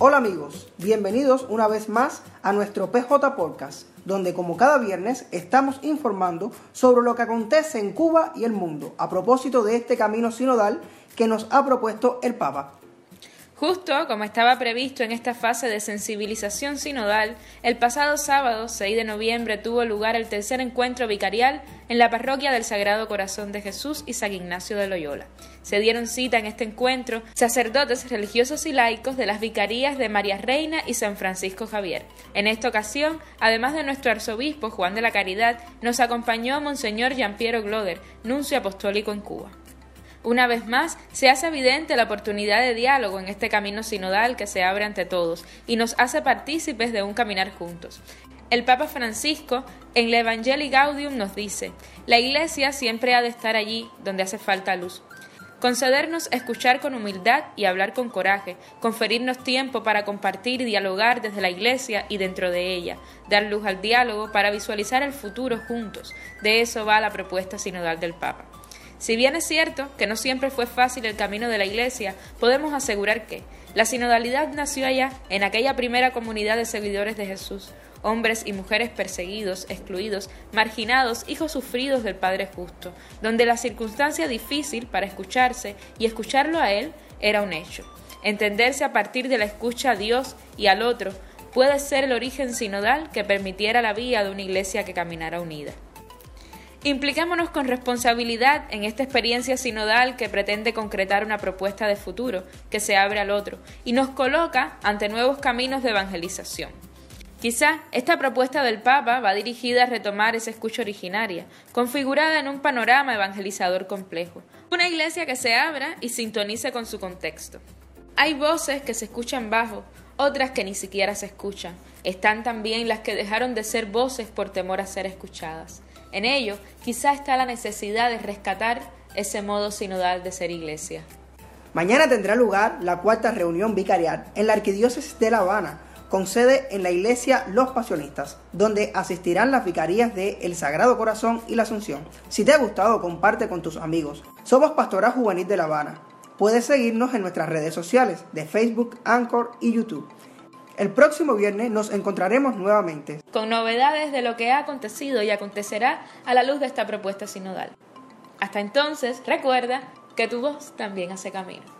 Hola amigos, bienvenidos una vez más a nuestro PJ Podcast, donde como cada viernes estamos informando sobre lo que acontece en Cuba y el mundo a propósito de este camino sinodal que nos ha propuesto el Papa. Justo como estaba previsto en esta fase de sensibilización sinodal, el pasado sábado 6 de noviembre tuvo lugar el tercer encuentro vicarial en la parroquia del Sagrado Corazón de Jesús y San Ignacio de Loyola. Se dieron cita en este encuentro sacerdotes religiosos y laicos de las vicarías de María Reina y San Francisco Javier. En esta ocasión, además de nuestro arzobispo Juan de la Caridad, nos acompañó Monseñor Piero Gloder, nuncio apostólico en Cuba. Una vez más, se hace evidente la oportunidad de diálogo en este camino sinodal que se abre ante todos y nos hace partícipes de un caminar juntos. El Papa Francisco en la Evangelii Gaudium nos dice, la Iglesia siempre ha de estar allí donde hace falta luz. Concedernos escuchar con humildad y hablar con coraje, conferirnos tiempo para compartir y dialogar desde la Iglesia y dentro de ella, dar luz al diálogo para visualizar el futuro juntos. De eso va la propuesta sinodal del Papa. Si bien es cierto que no siempre fue fácil el camino de la Iglesia, podemos asegurar que la sinodalidad nació allá, en aquella primera comunidad de seguidores de Jesús, hombres y mujeres perseguidos, excluidos, marginados, hijos sufridos del Padre justo, donde la circunstancia difícil para escucharse y escucharlo a Él era un hecho. Entenderse a partir de la escucha a Dios y al otro puede ser el origen sinodal que permitiera la vía de una iglesia que caminara unida. Impliquémonos con responsabilidad en esta experiencia sinodal que pretende concretar una propuesta de futuro que se abre al otro y nos coloca ante nuevos caminos de evangelización. Quizá esta propuesta del Papa va dirigida a retomar esa escucha originaria, configurada en un panorama evangelizador complejo, una iglesia que se abra y sintonice con su contexto. Hay voces que se escuchan bajo, otras que ni siquiera se escuchan. Están también las que dejaron de ser voces por temor a ser escuchadas. En ello, quizá está la necesidad de rescatar ese modo sinodal de ser iglesia. Mañana tendrá lugar la cuarta reunión vicarial en la Arquidiócesis de La Habana, con sede en la iglesia Los Pasionistas, donde asistirán las vicarías de El Sagrado Corazón y la Asunción. Si te ha gustado, comparte con tus amigos. Somos Pastora Juvenil de La Habana. Puedes seguirnos en nuestras redes sociales de Facebook, Anchor y YouTube. El próximo viernes nos encontraremos nuevamente. Con novedades de lo que ha acontecido y acontecerá a la luz de esta propuesta sinodal. Hasta entonces, recuerda que tu voz también hace camino.